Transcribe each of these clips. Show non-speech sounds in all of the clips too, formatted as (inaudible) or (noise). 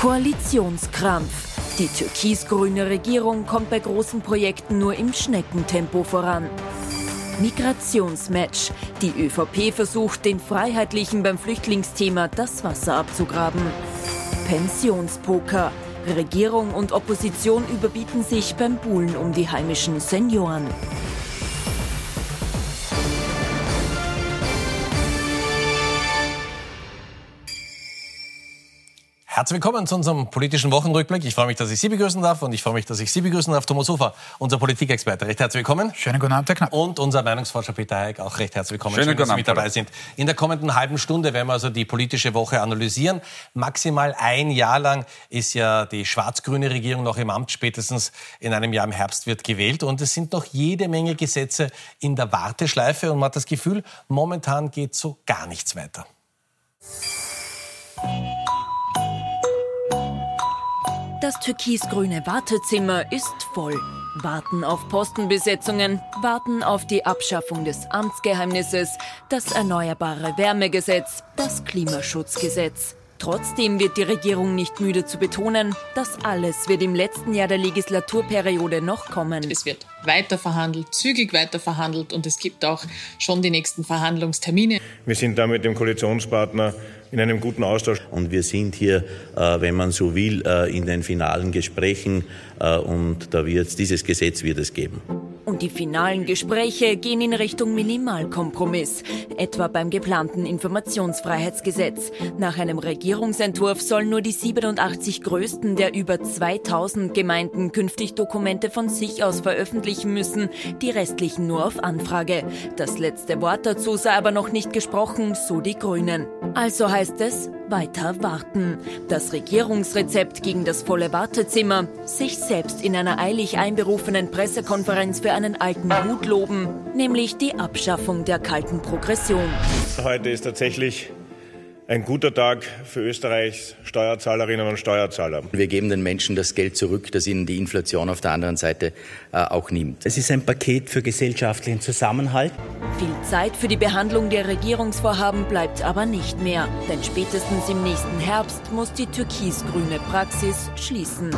Koalitionskrampf. Die türkis-grüne Regierung kommt bei großen Projekten nur im Schneckentempo voran. Migrationsmatch. Die ÖVP versucht, den Freiheitlichen beim Flüchtlingsthema das Wasser abzugraben. Pensionspoker. Regierung und Opposition überbieten sich beim Buhlen um die heimischen Senioren. Herzlich willkommen zu unserem politischen Wochenrückblick. Ich freue mich, dass ich Sie begrüßen darf und ich freue mich, dass ich Sie begrüßen darf. Thomas Hofer, unser Politikexperte. Recht herzlich willkommen. Schönen guten Abend, Herr Knapp. Und unser Meinungsforscher Peter Heik, auch recht herzlich willkommen. Schönen Schön, dass Sie mit dabei sind. In der kommenden halben Stunde werden wir also die politische Woche analysieren. Maximal ein Jahr lang ist ja die schwarz-grüne Regierung noch im Amt. Spätestens in einem Jahr im Herbst wird gewählt. Und es sind noch jede Menge Gesetze in der Warteschleife. Und man hat das Gefühl, momentan geht so gar nichts weiter. Das türkis-grüne Wartezimmer ist voll. Warten auf Postenbesetzungen, warten auf die Abschaffung des Amtsgeheimnisses, das Erneuerbare Wärmegesetz, das Klimaschutzgesetz. Trotzdem wird die Regierung nicht müde zu betonen, das alles wird im letzten Jahr der Legislaturperiode noch kommen. Es wird weiter verhandelt, zügig weiter verhandelt und es gibt auch schon die nächsten Verhandlungstermine. Wir sind da mit dem Koalitionspartner in einem guten Austausch. Und wir sind hier, äh, wenn man so will, äh, in den finalen Gesprächen äh, und da wird dieses Gesetz wird es geben. Und die finalen Gespräche gehen in Richtung Minimalkompromiss, etwa beim geplanten Informationsfreiheitsgesetz. Nach einem Regierungsentwurf sollen nur die 87 größten der über 2000 Gemeinden künftig Dokumente von sich aus veröffentlichen müssen, die restlichen nur auf Anfrage. Das letzte Wort dazu sei aber noch nicht gesprochen, so die Grünen. Also heißt es, weiter warten. Das Regierungsrezept gegen das volle Wartezimmer, sich selbst in einer eilig einberufenen Pressekonferenz für einen alten Hut loben, nämlich die Abschaffung der kalten Progression. Heute ist tatsächlich ein guter Tag für Österreichs Steuerzahlerinnen und Steuerzahler. Wir geben den Menschen das Geld zurück, das ihnen die Inflation auf der anderen Seite äh, auch nimmt. Es ist ein Paket für gesellschaftlichen Zusammenhalt. Viel Zeit für die Behandlung der Regierungsvorhaben bleibt aber nicht mehr, denn spätestens im nächsten Herbst muss die türkis-grüne Praxis schließen.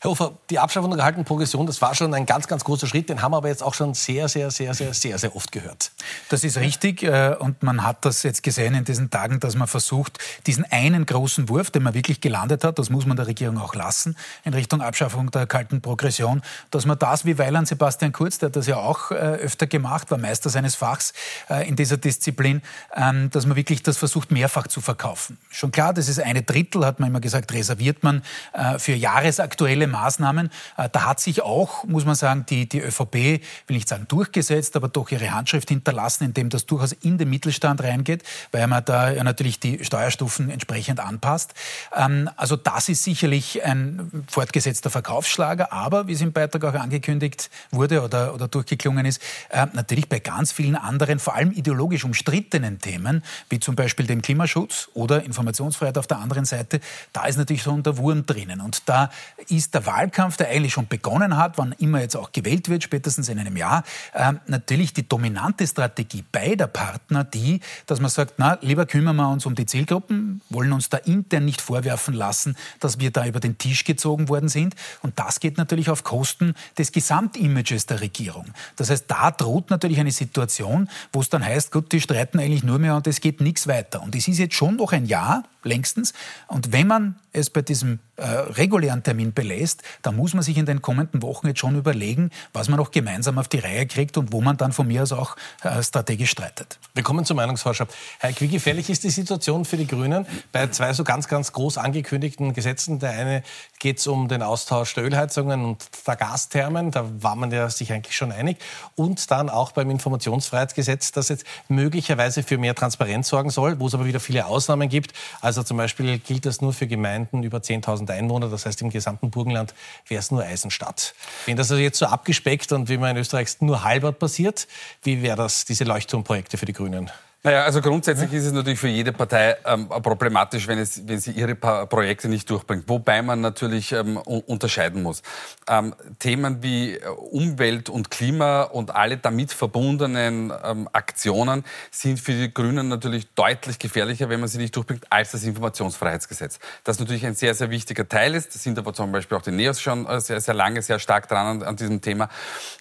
Herr Hofer, die Abschaffung der gehaltenen Progression, das war schon ein ganz, ganz großer Schritt. Den haben wir aber jetzt auch schon sehr, sehr, sehr, sehr, sehr, sehr oft gehört. Das ist richtig äh, und man hat das jetzt gesehen in diesen Tagen, dass man versucht, diesen einen großen Wurf, den man wirklich gelandet hat, das muss man der Regierung auch lassen, in Richtung Abschaffung der kalten Progression, dass man das wie Weiland Sebastian Kurz, der hat das ja auch äh, öfter gemacht, war Meister seines Fachs äh, in dieser Disziplin, ähm, dass man wirklich das versucht, mehrfach zu verkaufen. Schon klar, das ist eine Drittel, hat man immer gesagt, reserviert man für jahresaktuelle Maßnahmen. Äh, Da hat sich auch, muss man sagen, die, die ÖVP, will nicht sagen durchgesetzt, aber doch ihre Handschrift hinterlassen, indem das durchaus in den Mittelstand reingeht, weil man da ja natürlich die Steuerstufen entsprechend anpasst. Ähm, Also das ist sicherlich ein fortgesetzter Verkaufsschlager, aber wie es im Beitrag auch angekündigt wurde oder, oder durchgeklungen ist, äh, natürlich bei ganz vielen anderen, vor allem ideologisch umstrittenen Themen, wie zum Beispiel dem Klimaschutz oder Informationsfreiheit auf der anderen Seite, da ist natürlich so der Wurm drinnen. Und da ist der Wahlkampf, der eigentlich schon begonnen hat, wann immer jetzt auch gewählt wird, spätestens in einem Jahr, ähm, natürlich die dominante Strategie beider Partner die, dass man sagt, na, lieber kümmern wir uns um die Zielgruppen, wollen uns da intern nicht vorwerfen lassen, dass wir da über den Tisch gezogen worden sind. Und das geht natürlich auf Kosten des Gesamtimages der Regierung. Das heißt, da droht natürlich eine Situation, wo es dann heißt, gut, die streiten eigentlich nur mehr und es geht nichts weiter. Und es ist jetzt schon noch ein Jahr, längstens. Und wenn man es bei diesem äh, regulären Termin belässt, dann muss man sich in den kommenden Wochen jetzt schon überlegen, was man noch gemeinsam auf die Reihe kriegt und wo man dann von mir aus auch äh, strategisch streitet. Wir kommen zum Meinungsforscher. Herr wie gefährlich ist die Situation für die Grünen bei zwei so ganz, ganz groß angekündigten Gesetzen? Der eine geht es um den Austausch der Ölheizungen und der Gasthermen. Da war man ja sich eigentlich schon einig. Und dann auch beim Informationsfreiheitsgesetz, das jetzt möglicherweise für mehr Transparenz sorgen soll, wo es aber wieder viele Ausnahmen gibt. Also zum Beispiel gilt das nur für Gemeinden über 10.000 Einwohner. Das heißt, im gesamten Burgenland wäre es nur Eisenstadt. Wenn das also jetzt so abgespeckt und wie man in Österreich nur halbert passiert, wie wäre das, diese Leuchtturmprojekte für die Grünen? Naja, also grundsätzlich ist es natürlich für jede Partei ähm, problematisch, wenn, es, wenn sie ihre pa Projekte nicht durchbringt. Wobei man natürlich ähm, unterscheiden muss. Ähm, Themen wie äh, Umwelt und Klima und alle damit verbundenen ähm, Aktionen sind für die Grünen natürlich deutlich gefährlicher, wenn man sie nicht durchbringt, als das Informationsfreiheitsgesetz. Das natürlich ein sehr, sehr wichtiger Teil ist. Da sind aber zum Beispiel auch die Neos schon äh, sehr, sehr lange, sehr stark dran an, an diesem Thema.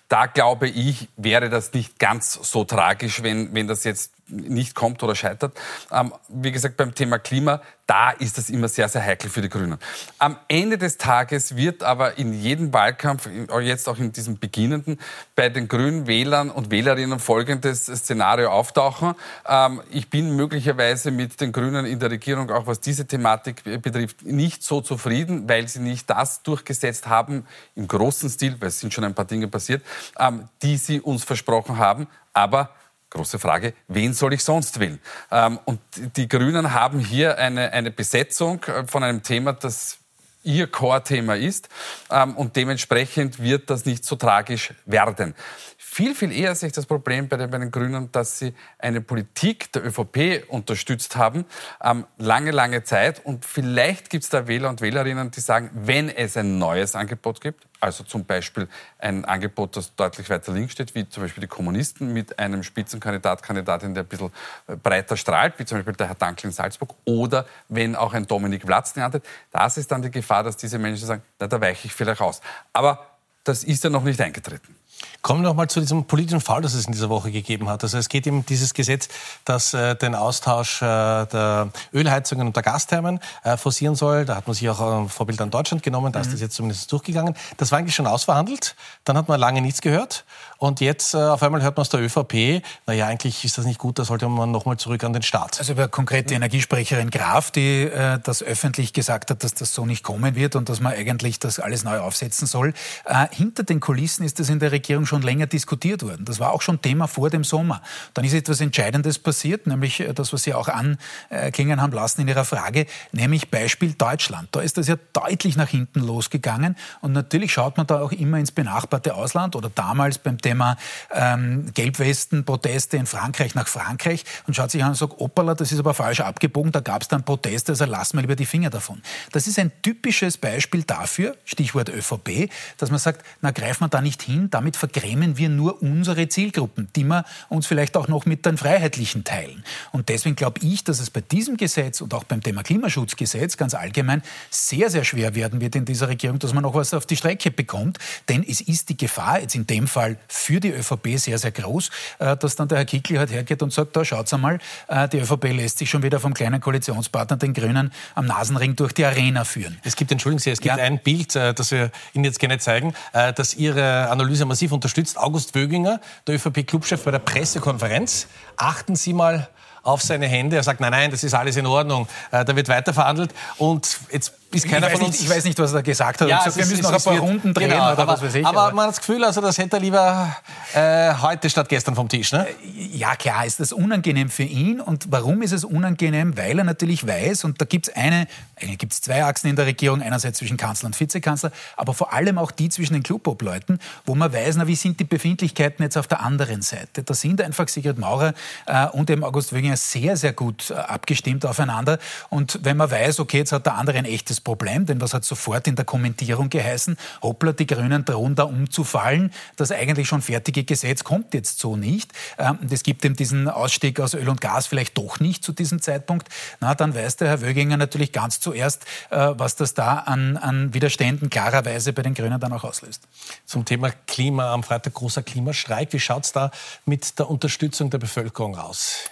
Da glaube ich, wäre das nicht ganz so tragisch, wenn, wenn das jetzt nicht kommt oder scheitert. Ähm, wie gesagt, beim Thema Klima, da ist das immer sehr, sehr heikel für die Grünen. Am Ende des Tages wird aber in jedem Wahlkampf, jetzt auch in diesem beginnenden, bei den grünen Wählern und Wählerinnen folgendes Szenario auftauchen. Ähm, ich bin möglicherweise mit den Grünen in der Regierung, auch was diese Thematik betrifft, nicht so zufrieden, weil sie nicht das durchgesetzt haben im großen Stil, weil es sind schon ein paar Dinge passiert, ähm, die sie uns versprochen haben. Aber Große Frage, wen soll ich sonst wählen? Ähm, und die Grünen haben hier eine, eine Besetzung äh, von einem Thema, das ihr Core-Thema ist. Ähm, und dementsprechend wird das nicht so tragisch werden. Viel, viel eher sehe ich das Problem bei den, bei den Grünen, dass sie eine Politik der ÖVP unterstützt haben, ähm, lange, lange Zeit. Und vielleicht gibt es da Wähler und Wählerinnen, die sagen, wenn es ein neues Angebot gibt, also zum Beispiel ein Angebot, das deutlich weiter links steht, wie zum Beispiel die Kommunisten mit einem Spitzenkandidat, Kandidatin, der ein bisschen äh, breiter strahlt, wie zum Beispiel der Herr Dankl in Salzburg, oder wenn auch ein Dominik Vlatzny antritt, das ist dann die Gefahr, dass diese Menschen sagen, na, da weiche ich vielleicht aus. Aber das ist ja noch nicht eingetreten. Kommen wir noch mal zu diesem politischen Fall, das es in dieser Woche gegeben hat. Also es geht um dieses Gesetz, das äh, den Austausch äh, der Ölheizungen und der Gasthermen äh, forcieren soll. Da hat man sich auch ein Vorbild an Deutschland genommen. Da mhm. ist das jetzt zumindest durchgegangen. Das war eigentlich schon ausverhandelt. Dann hat man lange nichts gehört. Und jetzt äh, auf einmal hört man aus der ÖVP, naja, eigentlich ist das nicht gut, da sollte man noch mal zurück an den Staat. Also über konkrete Energiesprecherin Graf, die äh, das öffentlich gesagt hat, dass das so nicht kommen wird und dass man eigentlich das alles neu aufsetzen soll. Äh, hinter den Kulissen ist das in der Regierung schon länger diskutiert worden. Das war auch schon Thema vor dem Sommer. Dann ist etwas Entscheidendes passiert, nämlich äh, das, was Sie auch anklingen haben lassen in Ihrer Frage, nämlich Beispiel Deutschland. Da ist das ja deutlich nach hinten losgegangen und natürlich schaut man da auch immer ins benachbarte Ausland oder damals beim Thema ähm, Gelbwesten-Proteste in Frankreich nach Frankreich und schaut sich an und sagt, Opala, das ist aber falsch abgebogen, da gab es dann Proteste, also lass mal lieber die Finger davon. Das ist ein typisches Beispiel dafür, Stichwort ÖVP, dass man sagt, na greift man da nicht hin, damit vergrämen wir nur unsere Zielgruppen, die wir uns vielleicht auch noch mit den Freiheitlichen teilen. Und deswegen glaube ich, dass es bei diesem Gesetz und auch beim Thema Klimaschutzgesetz ganz allgemein sehr, sehr schwer werden wird in dieser Regierung, dass man noch was auf die Strecke bekommt. Denn es ist die Gefahr, jetzt in dem Fall für die ÖVP sehr, sehr groß, äh, dass dann der Herr Kickl halt hergeht und sagt, da schaut's einmal, äh, die ÖVP lässt sich schon wieder vom kleinen Koalitionspartner, den Grünen, am Nasenring durch die Arena führen. Es gibt, entschuldigen Sie, es gibt ja. ein Bild, äh, das wir Ihnen jetzt gerne zeigen, das Ihre Analyse massiv unterstützt. August Wöginger, der ÖVP-Clubchef bei der Pressekonferenz. Achten Sie mal auf seine Hände. Er sagt, nein, nein, das ist alles in Ordnung. Da wird weiter verhandelt. Und jetzt von uns. Nicht, ich weiß nicht, was er gesagt hat. Ja, gesagt, wir müssen noch ein paar Runden drehen genau, oder aber, was weiß ich. Aber, aber man hat das Gefühl, also das hätte er lieber äh, heute statt gestern vom Tisch. Ne? Äh, ja, klar, ist das unangenehm für ihn. Und warum ist es unangenehm? Weil er natürlich weiß, und da gibt es eine, eigentlich gibt es zwei Achsen in der Regierung, einerseits zwischen Kanzler und Vizekanzler, aber vor allem auch die zwischen den Clubobleuten, wo man weiß, na, wie sind die Befindlichkeiten jetzt auf der anderen Seite. Da sind einfach Sigrid Maurer äh, und eben August Wöginger sehr, sehr gut äh, abgestimmt aufeinander. Und wenn man weiß, okay, jetzt hat der andere ein echtes großes Problem, denn das hat sofort in der Kommentierung geheißen, hoppla, die Grünen drohen da umzufallen. Das eigentlich schon fertige Gesetz kommt jetzt so nicht. Ähm, es gibt eben diesen Ausstieg aus Öl und Gas vielleicht doch nicht zu diesem Zeitpunkt. Na, dann weiß der Herr Wöginger natürlich ganz zuerst, äh, was das da an, an Widerständen klarerweise bei den Grünen dann auch auslöst. Zum Thema Klima am Freitag großer Klimastreik. Wie schaut es da mit der Unterstützung der Bevölkerung aus?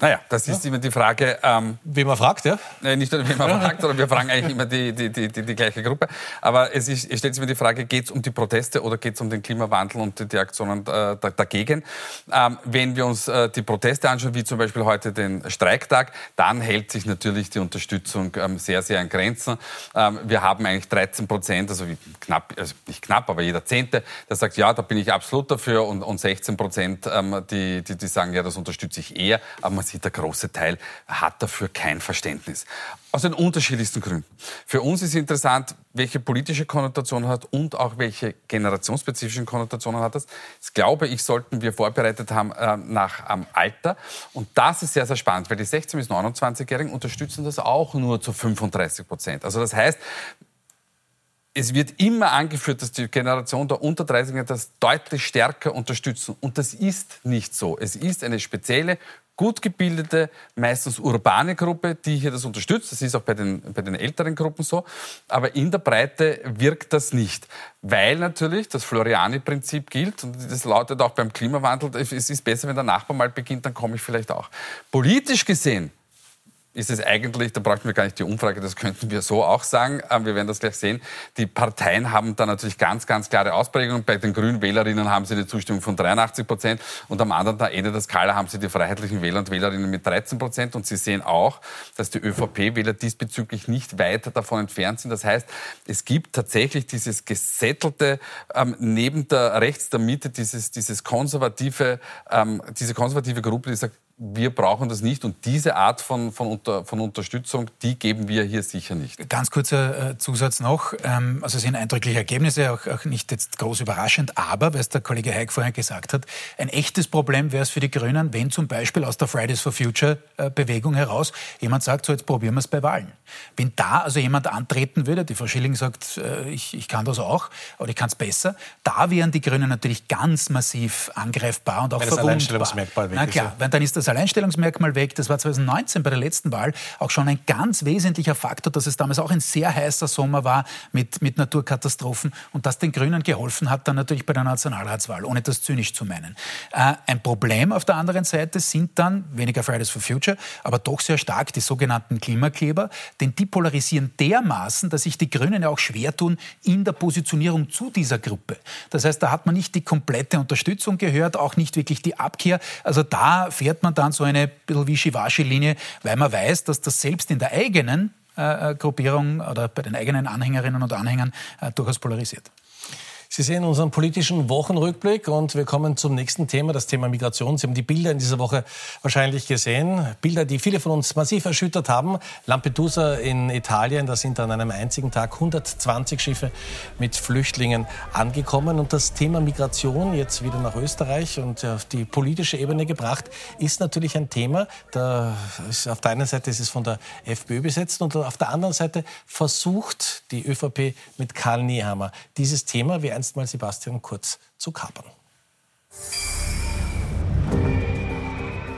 Naja, das ist ja. immer die Frage. Ähm, wie man fragt, ja? Äh, nicht nur, wie man fragt, sondern wir fragen eigentlich immer die, die, die, die, gleiche Gruppe. Aber es, ist, es stellt sich immer die Frage, geht es um die Proteste oder geht es um den Klimawandel und die, Aktionen äh, dagegen? Ähm, wenn wir uns äh, die Proteste anschauen, wie zum Beispiel heute den Streiktag, dann hält sich natürlich die Unterstützung ähm, sehr, sehr an Grenzen. Ähm, wir haben eigentlich 13 Prozent, also knapp, also nicht knapp, aber jeder Zehnte, der sagt, ja, da bin ich absolut dafür und, und 16 Prozent, ähm, die, die, die sagen, ja, das unterstütze ich eher. Aber man sieht, der große Teil hat dafür kein Verständnis. Aus den unterschiedlichsten Gründen. Für uns ist interessant, welche politische Konnotation hat und auch welche generationsspezifischen Konnotationen hat das. Das glaube ich, sollten wir vorbereitet haben äh, nach ähm, Alter. Und das ist sehr, sehr spannend, weil die 16- bis 29-Jährigen unterstützen das auch nur zu 35 Prozent. Also das heißt, es wird immer angeführt, dass die Generation der unter 30er das deutlich stärker unterstützen. Und das ist nicht so. Es ist eine spezielle, gut gebildete, meistens urbane Gruppe, die hier das unterstützt. Das ist auch bei den, bei den älteren Gruppen so. Aber in der Breite wirkt das nicht. Weil natürlich das Floriani-Prinzip gilt und das lautet auch beim Klimawandel, es ist besser, wenn der Nachbar mal beginnt, dann komme ich vielleicht auch. Politisch gesehen ist es eigentlich, da bräuchten wir gar nicht die Umfrage, das könnten wir so auch sagen. Wir werden das gleich sehen. Die Parteien haben da natürlich ganz, ganz klare Ausprägungen. Bei den grünen Wählerinnen haben sie eine Zustimmung von 83 Prozent und am anderen Ende der Skala haben sie die freiheitlichen Wähler und Wählerinnen mit 13 Prozent. Und Sie sehen auch, dass die ÖVP-Wähler diesbezüglich nicht weit davon entfernt sind. Das heißt, es gibt tatsächlich dieses gesättelte, ähm, neben der rechts der Mitte, dieses, dieses konservative, ähm, diese konservative Gruppe, die sagt, wir brauchen das nicht. Und diese Art von, von, unter, von Unterstützung, die geben wir hier sicher nicht. Ganz kurzer äh, Zusatz noch. Ähm, also es sind eindrückliche Ergebnisse, auch, auch nicht jetzt groß überraschend, aber, es der Kollege Heik vorher gesagt hat, ein echtes Problem wäre es für die Grünen, wenn zum Beispiel aus der Fridays for Future äh, Bewegung heraus jemand sagt, so jetzt probieren wir es bei Wahlen. Wenn da also jemand antreten würde, die Frau Schilling sagt, äh, ich, ich kann das auch, aber ich kann es besser, da wären die Grünen natürlich ganz massiv angreifbar und auch Weil verwundbar. Das Alleinstellungsmerkmal Na klar, weil dann ist das Alleinstellungsmerkmal weg. Das war 2019 bei der letzten Wahl auch schon ein ganz wesentlicher Faktor, dass es damals auch ein sehr heißer Sommer war mit, mit Naturkatastrophen und das den Grünen geholfen hat, dann natürlich bei der Nationalratswahl, ohne das zynisch zu meinen. Äh, ein Problem auf der anderen Seite sind dann weniger Fridays for Future, aber doch sehr stark die sogenannten Klimakleber, denn die polarisieren dermaßen, dass sich die Grünen ja auch schwer tun in der Positionierung zu dieser Gruppe. Das heißt, da hat man nicht die komplette Unterstützung gehört, auch nicht wirklich die Abkehr. Also da fährt man dann so eine bisschen Wischiwaschi-Linie, weil man weiß, dass das selbst in der eigenen äh, Gruppierung oder bei den eigenen Anhängerinnen und Anhängern äh, durchaus polarisiert. Sie sehen unseren politischen Wochenrückblick und wir kommen zum nächsten Thema, das Thema Migration. Sie haben die Bilder in dieser Woche wahrscheinlich gesehen. Bilder, die viele von uns massiv erschüttert haben. Lampedusa in Italien, da sind an einem einzigen Tag 120 Schiffe mit Flüchtlingen angekommen. Und das Thema Migration jetzt wieder nach Österreich und auf die politische Ebene gebracht, ist natürlich ein Thema. Da ist, auf der einen Seite ist es von der FPÖ besetzt und auf der anderen Seite versucht die ÖVP mit Karl Nehammer dieses Thema, wie einst mal Sebastian Kurz zu kapern.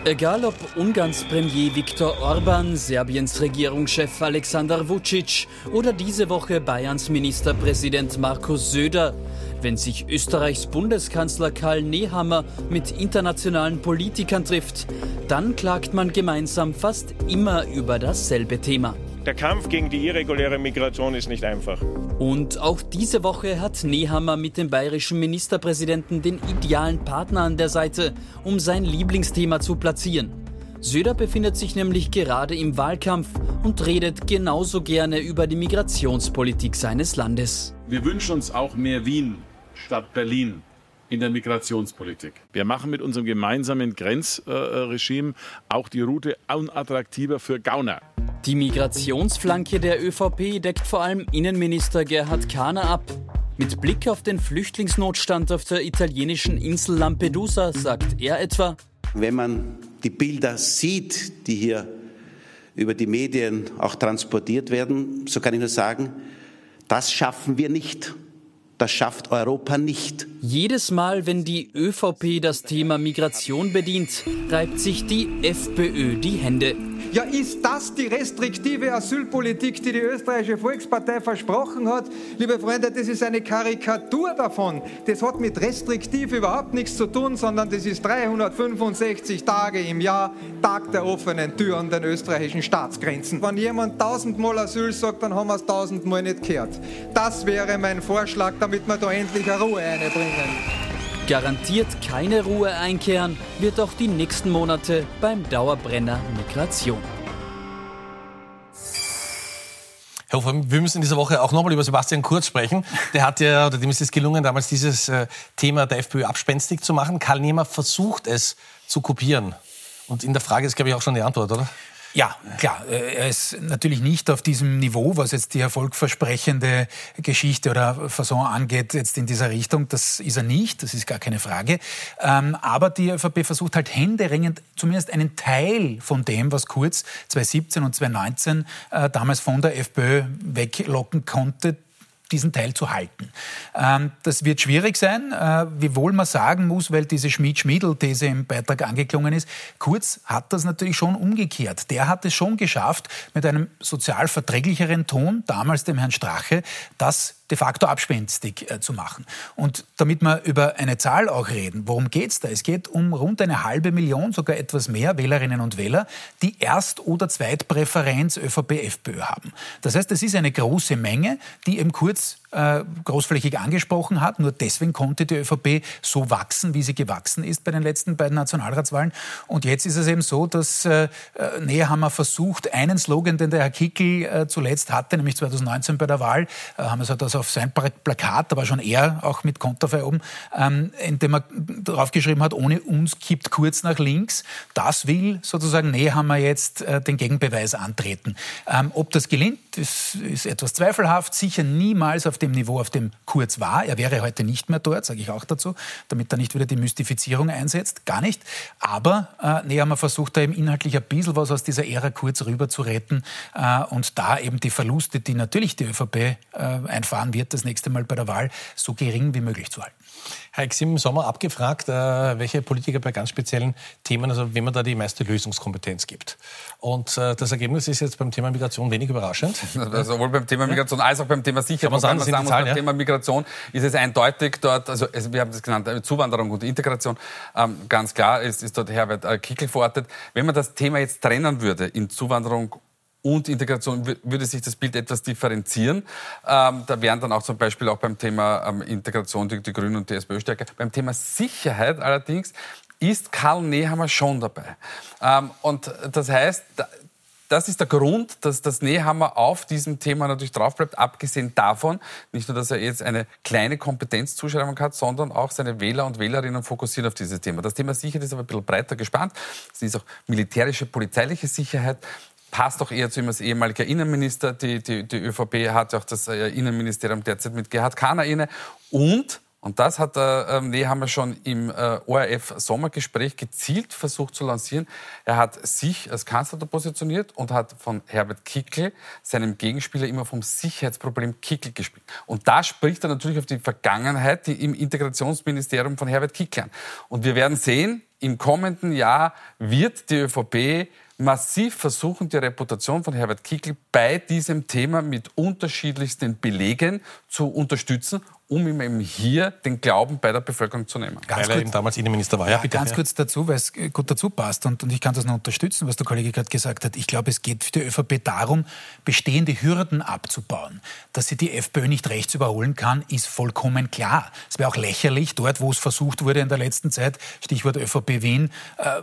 Egal ob Ungarns Premier Viktor Orban, Serbiens Regierungschef Alexander Vucic oder diese Woche Bayerns Ministerpräsident Markus Söder, wenn sich Österreichs Bundeskanzler Karl Nehammer mit internationalen Politikern trifft, dann klagt man gemeinsam fast immer über dasselbe Thema. Der Kampf gegen die irreguläre Migration ist nicht einfach. Und auch diese Woche hat Nehammer mit dem bayerischen Ministerpräsidenten den idealen Partner an der Seite, um sein Lieblingsthema zu platzieren. Söder befindet sich nämlich gerade im Wahlkampf und redet genauso gerne über die Migrationspolitik seines Landes. Wir wünschen uns auch mehr Wien statt Berlin in der Migrationspolitik. Wir machen mit unserem gemeinsamen Grenzregime auch die Route unattraktiver für Gauner. Die Migrationsflanke der ÖVP deckt vor allem Innenminister Gerhard Kahner ab. Mit Blick auf den Flüchtlingsnotstand auf der italienischen Insel Lampedusa sagt er etwa, wenn man die Bilder sieht, die hier über die Medien auch transportiert werden, so kann ich nur sagen, das schaffen wir nicht. Das schafft Europa nicht. Jedes Mal, wenn die ÖVP das Thema Migration bedient, reibt sich die FPÖ die Hände. Ja, ist das die restriktive Asylpolitik, die die österreichische Volkspartei versprochen hat? Liebe Freunde, das ist eine Karikatur davon. Das hat mit restriktiv überhaupt nichts zu tun, sondern das ist 365 Tage im Jahr Tag der offenen Tür an den österreichischen Staatsgrenzen. Wenn jemand tausendmal Asyl sagt, dann haben wir es tausendmal nicht gehört. Das wäre mein Vorschlag, damit wir da endlich eine Ruhe einbringen. Garantiert keine Ruhe einkehren wird auch die nächsten Monate beim Dauerbrenner Migration. Herr Hofer, wir müssen in dieser Woche auch nochmal über Sebastian Kurz sprechen. Der hat ja, oder dem ist es gelungen, damals dieses äh, Thema der FPÖ abspenstig zu machen. Karl Nehmer versucht es zu kopieren. Und in der Frage ist, glaube ich, auch schon die Antwort, oder? Ja, klar. Äh, er ist natürlich nicht auf diesem Niveau, was jetzt die erfolgversprechende Geschichte oder Fasson angeht, jetzt in dieser Richtung. Das ist er nicht, das ist gar keine Frage. Ähm, aber die ÖVP versucht halt händeringend zumindest einen Teil von dem, was Kurz 2017 und 2019 äh, damals von der FPÖ weglocken konnte, diesen Teil zu halten. Ähm, das wird schwierig sein, äh, wiewohl man sagen muss, weil diese Schmied-Schmiedel-These im Beitrag angeklungen ist, Kurz hat das natürlich schon umgekehrt. Der hat es schon geschafft, mit einem sozial verträglicheren Ton, damals dem Herrn Strache, das de facto abspenstig äh, zu machen. Und damit wir über eine Zahl auch reden, worum geht es da? Es geht um rund eine halbe Million, sogar etwas mehr Wählerinnen und Wähler, die Erst- oder Zweitpräferenz ÖVP-FPÖ haben. Das heißt, es ist eine große Menge, die eben kurz äh, großflächig angesprochen hat. Nur deswegen konnte die ÖVP so wachsen, wie sie gewachsen ist bei den letzten beiden Nationalratswahlen. Und jetzt ist es eben so, dass äh, äh Nehammer versucht, einen Slogan, den der Herr Kickel äh, zuletzt hatte, nämlich 2019 bei der Wahl, äh, haben wir das auf sein Plakat, war schon er auch mit Konterfei oben, ähm, indem er draufgeschrieben hat, ohne uns kippt kurz nach links. Das will sozusagen Nehammer jetzt äh, den Gegenbeweis antreten. Ähm, ob das gelingt, ist, ist etwas zweifelhaft, sicher niemals auf dem Niveau, auf dem Kurz war. Er wäre heute nicht mehr dort, sage ich auch dazu, damit er nicht wieder die Mystifizierung einsetzt. Gar nicht. Aber äh, Nehammer versucht da eben inhaltlich ein bisschen was aus dieser Ära Kurz rüber zu retten äh, und da eben die Verluste, die natürlich die ÖVP äh, einfahren wird, das nächste Mal bei der Wahl so gering wie möglich zu halten. Herr Xim im Sommer abgefragt, äh, welche Politiker bei ganz speziellen Themen, also wem man da die meiste Lösungskompetenz gibt. Und äh, das Ergebnis ist jetzt beim Thema Migration wenig überraschend. (laughs) Also sowohl beim Thema Migration als auch beim Thema Sicherheit. Man sagen, man sagen muss, Zahlen, beim ja? Thema Migration ist es eindeutig dort, also wir haben das genannt, äh, Zuwanderung und Integration, ähm, ganz klar ist, ist dort Herbert Kickel verortet. Wenn man das Thema jetzt trennen würde in Zuwanderung und Integration würde sich das Bild etwas differenzieren. Ähm, da wären dann auch zum Beispiel auch beim Thema ähm, Integration die, die Grünen und die SPÖ stärker. Beim Thema Sicherheit allerdings ist Karl Nehammer schon dabei. Ähm, und das heißt, das ist der Grund, dass das Nehammer auf diesem Thema natürlich drauf bleibt, abgesehen davon, nicht nur, dass er jetzt eine kleine Kompetenzzuschreibung hat, sondern auch seine Wähler und Wählerinnen fokussieren auf dieses Thema. Das Thema Sicherheit ist aber ein bisschen breiter gespannt. Es ist auch militärische, polizeiliche Sicherheit passt auch eher zu ihm als ehemaliger Innenminister. Die, die, die ÖVP hat ja auch das äh, Innenministerium derzeit mit Gerhard Kahner inne. Und, und das hat äh, wir schon im äh, ORF-Sommergespräch gezielt versucht zu lancieren. Er hat sich als Kanzler positioniert und hat von Herbert Kickel, seinem Gegenspieler, immer vom Sicherheitsproblem Kickel gespielt. Und da spricht er natürlich auf die Vergangenheit die im Integrationsministerium von Herbert Kickel an. Und wir werden sehen, im kommenden Jahr wird die ÖVP massiv versuchen, die Reputation von Herbert Kickl bei diesem Thema mit unterschiedlichsten Belegen zu unterstützen um ihm eben hier den Glauben bei der Bevölkerung zu nehmen. Ganz weil er eben damals Innenminister war. Ja, bitte. Ganz kurz dazu, weil es gut dazu passt und, und ich kann das nur unterstützen, was der Kollege gerade gesagt hat. Ich glaube, es geht für die ÖVP darum, bestehende Hürden abzubauen. Dass sie die FPÖ nicht rechts überholen kann, ist vollkommen klar. Es wäre auch lächerlich, dort, wo es versucht wurde in der letzten Zeit, Stichwort ÖVP Wien, äh,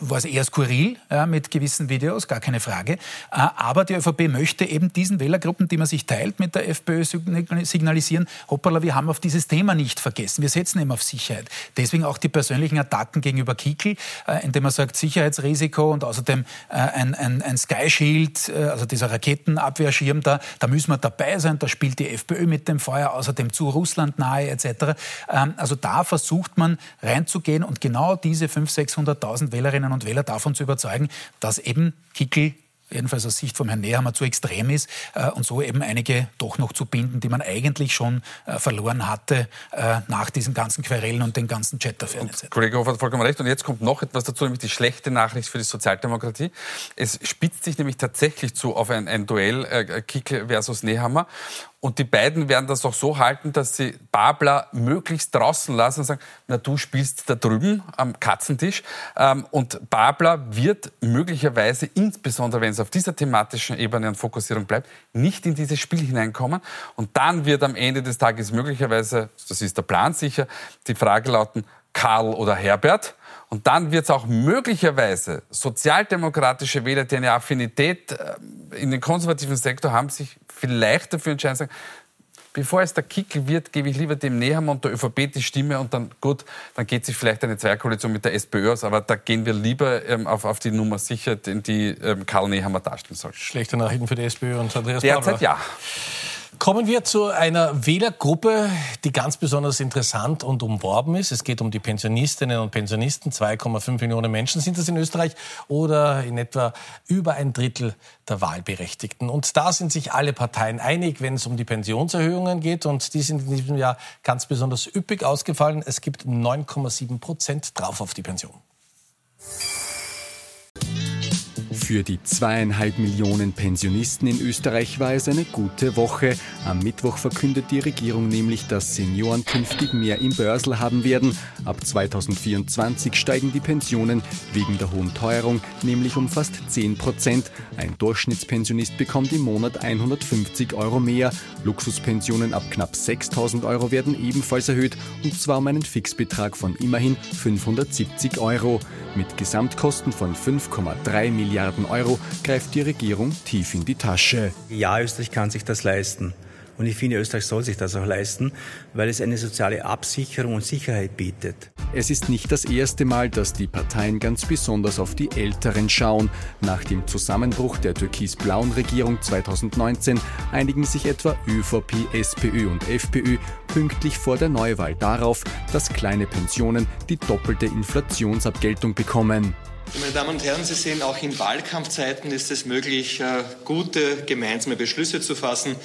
war es eher skurril ja, mit gewissen Videos, gar keine Frage. Äh, aber die ÖVP möchte eben diesen Wählergruppen, die man sich teilt mit der FPÖ, signalisieren, hoppala, wir haben auf dieses Thema nicht vergessen. Wir setzen eben auf Sicherheit. Deswegen auch die persönlichen Attacken gegenüber Kickel, äh, indem er sagt Sicherheitsrisiko und außerdem äh, ein, ein, ein Sky Shield, äh, also dieser Raketenabwehrschirm da, da müssen wir dabei sein. Da spielt die FPÖ mit dem Feuer, außerdem zu Russland nahe etc. Ähm, also da versucht man reinzugehen und genau diese 500.000, 600.000 Wählerinnen und Wähler davon zu überzeugen, dass eben Kickel jedenfalls aus Sicht vom Herrn Nehammer zu extrem ist äh, und so eben einige doch noch zu binden, die man eigentlich schon äh, verloren hatte äh, nach diesen ganzen Querellen und den ganzen Chat-Affären Kollege Hofer hat vollkommen recht. Und jetzt kommt noch etwas dazu, nämlich die schlechte Nachricht für die Sozialdemokratie. Es spitzt sich nämlich tatsächlich zu auf ein, ein Duell äh, Kickel versus Nehammer. Und die beiden werden das auch so halten, dass sie Babler möglichst draußen lassen und sagen, na du spielst da drüben am Katzentisch. Ähm, und Babler wird möglicherweise, insbesondere wenn es auf dieser thematischen Ebene und Fokussierung bleibt, nicht in dieses Spiel hineinkommen. Und dann wird am Ende des Tages möglicherweise, das ist der Plan sicher, die Frage lauten, Karl oder Herbert. Und dann wird es auch möglicherweise sozialdemokratische Wähler, die eine Affinität äh, in den konservativen Sektor haben, sich vielleicht dafür entscheiden, sagen, bevor es der Kickel wird, gebe ich lieber dem Nehammer und der ÖVP die Stimme und dann, gut, dann geht sich vielleicht eine Zweierkoalition mit der SPÖ aus, aber da gehen wir lieber ähm, auf, auf die Nummer sicher, die ähm, Karl Nehammer darstellen soll. Schlechte Nachrichten für die SPÖ und Andreas Derzeit ja. Kommen wir zu einer Wählergruppe, die ganz besonders interessant und umworben ist. Es geht um die Pensionistinnen und Pensionisten. 2,5 Millionen Menschen sind das in Österreich oder in etwa über ein Drittel der Wahlberechtigten. Und da sind sich alle Parteien einig, wenn es um die Pensionserhöhungen geht. Und die sind in diesem Jahr ganz besonders üppig ausgefallen. Es gibt 9,7 Prozent drauf auf die Pension. Für die zweieinhalb Millionen Pensionisten in Österreich war es eine gute Woche. Am Mittwoch verkündet die Regierung nämlich, dass Senioren künftig mehr im Börsel haben werden. Ab 2024 steigen die Pensionen wegen der hohen Teuerung nämlich um fast 10 Prozent. Ein Durchschnittspensionist bekommt im Monat 150 Euro mehr. Luxuspensionen ab knapp 6000 Euro werden ebenfalls erhöht und zwar um einen Fixbetrag von immerhin 570 Euro. Mit Gesamtkosten von 5,3 Milliarden Milliarden Euro greift die Regierung tief in die Tasche. Ja, Österreich kann sich das leisten. Und ich finde, Österreich soll sich das auch leisten, weil es eine soziale Absicherung und Sicherheit bietet. Es ist nicht das erste Mal, dass die Parteien ganz besonders auf die Älteren schauen. Nach dem Zusammenbruch der türkis-blauen Regierung 2019 einigen sich etwa ÖVP, SPÖ und FPÖ pünktlich vor der Neuwahl darauf, dass kleine Pensionen die doppelte Inflationsabgeltung bekommen. Meine Damen und Herren, Sie sehen, auch in Wahlkampfzeiten ist es möglich, äh, gute gemeinsame Beschlüsse zu fassen.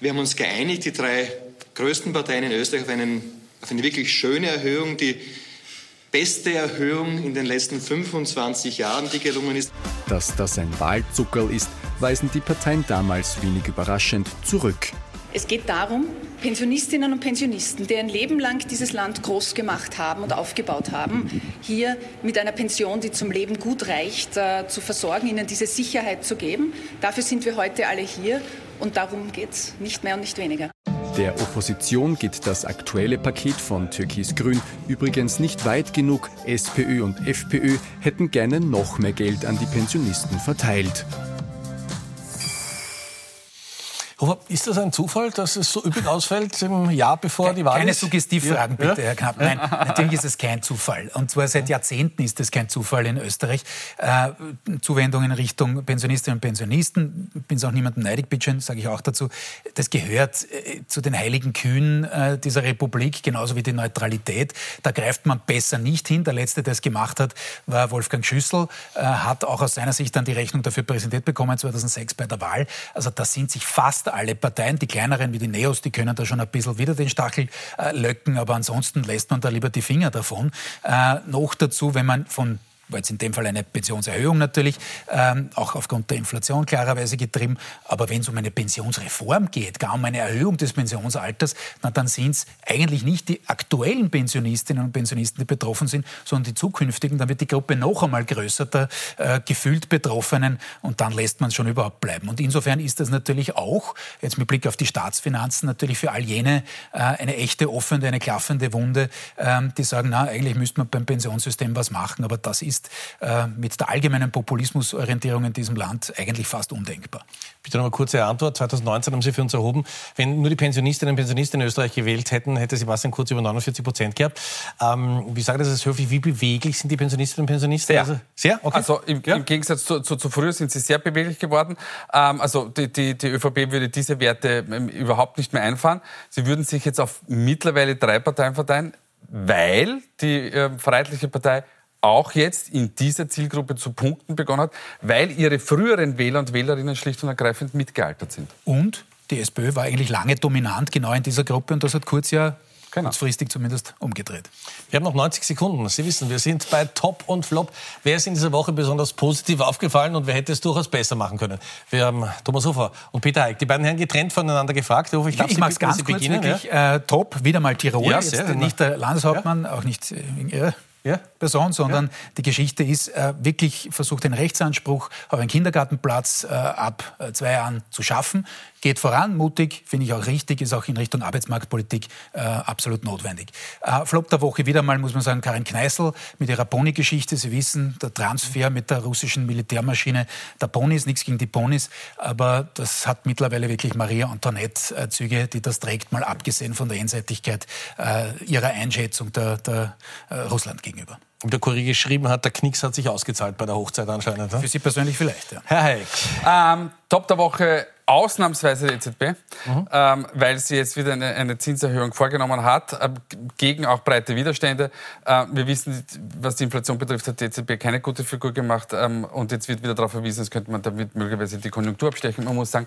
Wir haben uns geeinigt, die drei größten Parteien in Österreich, auf, einen, auf eine wirklich schöne Erhöhung, die beste Erhöhung in den letzten 25 Jahren, die gelungen ist. Dass das ein Wahlzuckerl ist, weisen die Parteien damals wenig überraschend zurück. Es geht darum, Pensionistinnen und Pensionisten, die ein Leben lang dieses Land groß gemacht haben und aufgebaut haben, hier mit einer Pension, die zum Leben gut reicht, äh, zu versorgen, ihnen diese Sicherheit zu geben. Dafür sind wir heute alle hier und darum geht es, nicht mehr und nicht weniger. Der Opposition geht das aktuelle Paket von Türkis-Grün übrigens nicht weit genug. SPÖ und FPÖ hätten gerne noch mehr Geld an die Pensionisten verteilt. Ist das ein Zufall, dass es so üppig ausfällt im Jahr bevor die Wahl Keine ist? Suggestivfragen, ja? bitte, Herr Knapp. Nein, natürlich ist es kein Zufall. Und zwar seit Jahrzehnten ist es kein Zufall in Österreich. Äh, Zuwendungen in Richtung Pensionistinnen und Pensionisten, ich bin es auch niemandem neidig, bitte sage ich auch dazu. Das gehört äh, zu den heiligen Kühen äh, dieser Republik, genauso wie die Neutralität. Da greift man besser nicht hin. Der Letzte, der es gemacht hat, war Wolfgang Schüssel, äh, hat auch aus seiner Sicht dann die Rechnung dafür Präsident bekommen, 2006 bei der Wahl. Also da sind sich fast alle Parteien. Die kleineren wie die Neos, die können da schon ein bisschen wieder den Stachel äh, löcken, aber ansonsten lässt man da lieber die Finger davon. Äh, noch dazu, wenn man von war jetzt in dem Fall eine Pensionserhöhung natürlich, ähm, auch aufgrund der Inflation klarerweise getrieben. Aber wenn es um eine Pensionsreform geht, gar um eine Erhöhung des Pensionsalters, na, dann sind es eigentlich nicht die aktuellen Pensionistinnen und Pensionisten, die betroffen sind, sondern die zukünftigen. Dann wird die Gruppe noch einmal größer, der äh, gefühlt Betroffenen, und dann lässt man es schon überhaupt bleiben. Und insofern ist das natürlich auch, jetzt mit Blick auf die Staatsfinanzen, natürlich für all jene äh, eine echte offene, eine klaffende Wunde, äh, die sagen, na, eigentlich müsste man beim Pensionssystem was machen, aber das ist ist äh, mit der allgemeinen Populismusorientierung in diesem Land eigentlich fast undenkbar. Bitte noch eine kurze Antwort. 2019 haben Sie für uns erhoben, wenn nur die Pensionistinnen und Pensionisten in Österreich gewählt hätten, hätte Sebastian Kurz über 49 Prozent gehabt. Ähm, wie sage das höflich, wie beweglich sind die Pensionistinnen und Pensionisten? Sehr. Also, sehr? Okay. Also im, ja. im Gegensatz zu, zu, zu, früher sind sie sehr beweglich geworden. Ähm, also die, die, die ÖVP würde diese Werte ähm, überhaupt nicht mehr einfahren. Sie würden sich jetzt auf mittlerweile drei Parteien verteilen, weil die äh, Freiheitliche Partei auch jetzt in dieser Zielgruppe zu punkten begonnen hat, weil ihre früheren Wähler und Wählerinnen schlicht und ergreifend mitgealtert sind. Und die SPÖ war eigentlich lange dominant genau in dieser Gruppe und das hat Kurz ja Genau. kurzfristig zumindest umgedreht. Wir haben noch 90 Sekunden. Sie wissen, wir sind bei Top und Flop. Wer ist in dieser Woche besonders positiv aufgefallen und wer hätte es durchaus besser machen können? Wir haben Thomas Hofer und Peter Heik, die beiden Herren getrennt voneinander gefragt. Ich, ich, ich mache es ganz kurz, beginnen, wirklich. Ja? Äh, top, wieder mal Tirol. Ja, sehr, Jetzt nicht der Landeshauptmann, ja. auch nicht äh, ja? Person, sondern ja. die Geschichte ist äh, wirklich versucht, den Rechtsanspruch auf einen Kindergartenplatz äh, ab äh, zwei Jahren zu schaffen. Geht voran, mutig, finde ich auch richtig, ist auch in Richtung Arbeitsmarktpolitik äh, absolut notwendig. Äh, Flop der Woche wieder mal, muss man sagen, Karin Kneißl mit ihrer Pony-Geschichte. Sie wissen, der Transfer mit der russischen Militärmaschine der Ponys, nichts gegen die Ponys, aber das hat mittlerweile wirklich Maria Antoinette-Züge, die das trägt, mal abgesehen von der Einseitigkeit äh, ihrer Einschätzung der, der äh, Russland gegenüber. Und der Kurier geschrieben hat, der Knicks hat sich ausgezahlt bei der Hochzeit anscheinend. Ne? Für Sie persönlich vielleicht, ja. Herr Heik. Ähm, Top der Woche ausnahmsweise die EZB, mhm. ähm, weil sie jetzt wieder eine, eine, Zinserhöhung vorgenommen hat, äh, gegen auch breite Widerstände. Äh, wir wissen, was die Inflation betrifft, hat die EZB keine gute Figur gemacht ähm, und jetzt wird wieder darauf verwiesen, es könnte man damit möglicherweise die Konjunktur abstechen. Man muss sagen,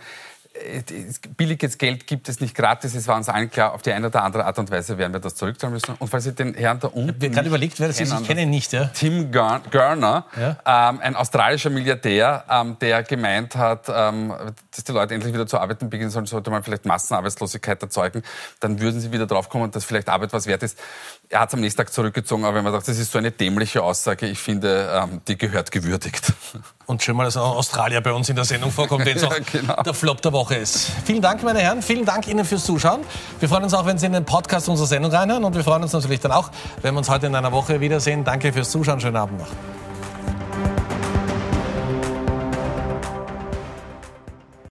billiges Geld gibt es nicht gratis. Es war uns allen klar, auf die eine oder andere Art und Weise werden wir das zurückzahlen müssen. Und falls Sie den Herrn da unten. Ich habe gerade überlegt, wer das ist. Ich kenne ihn nicht. Ja? Tim Gurner, ja? ähm, ein australischer Milliardär, ähm, der gemeint hat, ähm, dass die Leute endlich wieder zu arbeiten beginnen sollen, sollte man vielleicht Massenarbeitslosigkeit erzeugen. Dann würden sie wieder drauf kommen, dass vielleicht Arbeit was wert ist. Er hat es am nächsten Tag zurückgezogen, aber wenn man sagt, das ist so eine dämliche Aussage, ich finde, ähm, die gehört gewürdigt. Und schön mal, dass auch Australier bei uns in der Sendung vorkommt, wenn es (laughs) auch genau. der Flop der Woche ist. Vielen Dank, meine Herren. Vielen Dank Ihnen fürs Zuschauen. Wir freuen uns auch, wenn Sie in den Podcast unserer Sendung reinhören. Und wir freuen uns natürlich dann auch, wenn wir uns heute in einer Woche wiedersehen. Danke fürs Zuschauen. Schönen Abend noch.